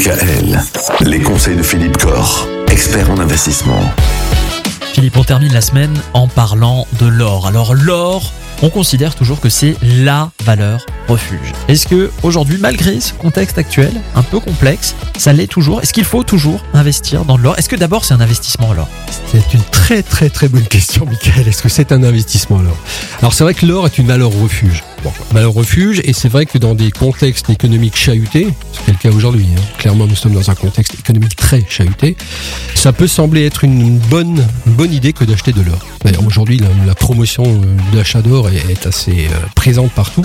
DKL, les conseils de Philippe Corr, expert en investissement. Philippe, on termine la semaine en parlant de l'or. Alors l'or, on considère toujours que c'est LA valeur refuge. Est-ce que aujourd'hui, malgré ce contexte actuel un peu complexe, ça l'est toujours? Est-ce qu'il faut toujours investir dans de l'or? Est-ce que d'abord c'est un investissement l'or C'est une très très très bonne question, Michael. Est-ce que c'est un investissement l'or Alors c'est vrai que l'or est une valeur refuge. Bon, valeur refuge, et c'est vrai que dans des contextes économiques chahutés, c'est le cas aujourd'hui, hein, clairement nous sommes dans un contexte économique très chahuté, ça peut sembler être une bonne, une bonne idée que d'acheter de l'or. D'ailleurs aujourd'hui la, la promotion euh, d'achat d'or est, est assez euh, présente partout.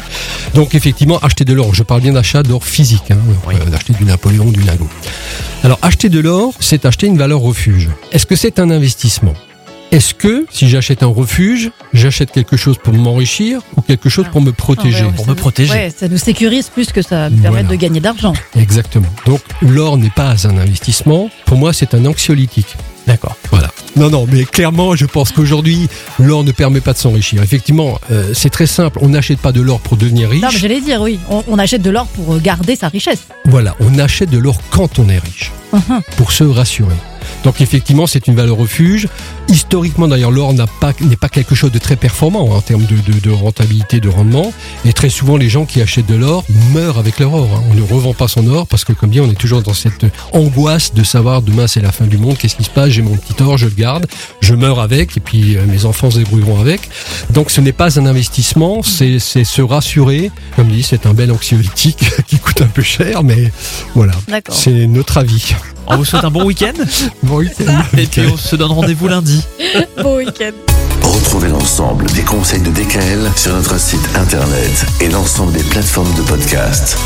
Donc effectivement, acheter de l'or, je parle bien d'achat d'or physique, hein, Oui. euh, d'acheter du Napoléon, du Nago. Alors acheter de l'or, c'est acheter une valeur refuge. Est-ce que c'est un investissement? Est-ce que si j'achète un refuge, j'achète quelque chose pour m'enrichir ou quelque chose pour me protéger Ah ouais, Pour ça me nous- protéger. Ouais, ça nous sécurise plus que ça nous permet Voilà. de gagner d'argent. Exactement. Donc l'or n'est pas un investissement. Pour moi, c'est un anxiolytique. D'accord. Voilà. Non, non, mais clairement, je pense qu'aujourd'hui, l'or ne permet pas de s'enrichir. Effectivement, euh, c'est très simple. On n'achète pas de l'or pour devenir riche. Non, mais j'allais dire, oui, on, on achète de l'or pour garder sa richesse. Voilà, on achète de l'or quand on est riche, Mhm. pour se rassurer. Donc effectivement, c'est une valeur refuge. Historiquement, d'ailleurs, l'or n'a pas n'est pas quelque chose de très performant hein, en termes de, de- de rentabilité, de rendement. Et très souvent, les gens qui achètent de l'or meurent avec leur or. hein. On ne revend pas son or parce que, comme dit, on est toujours dans cette angoisse de savoir demain c'est la fin du monde, qu'est-ce qui se passe, j'ai mon petit or, je le garde, je meurs avec, et puis euh, mes enfants se débrouilleront avec. Donc ce n'est pas un investissement, c'est c'est se rassurer. Comme dit, c'est un bel anxiolytique qui coûte un peu cher, mais voilà. D'accord. C'est notre avis. On vous souhaite un bon week-end Bon week-end. et puis on se donne rendez-vous lundi. Bon week-end. Retrouvez l'ensemble des conseils de DKL sur notre site internet et l'ensemble des plateformes de podcast.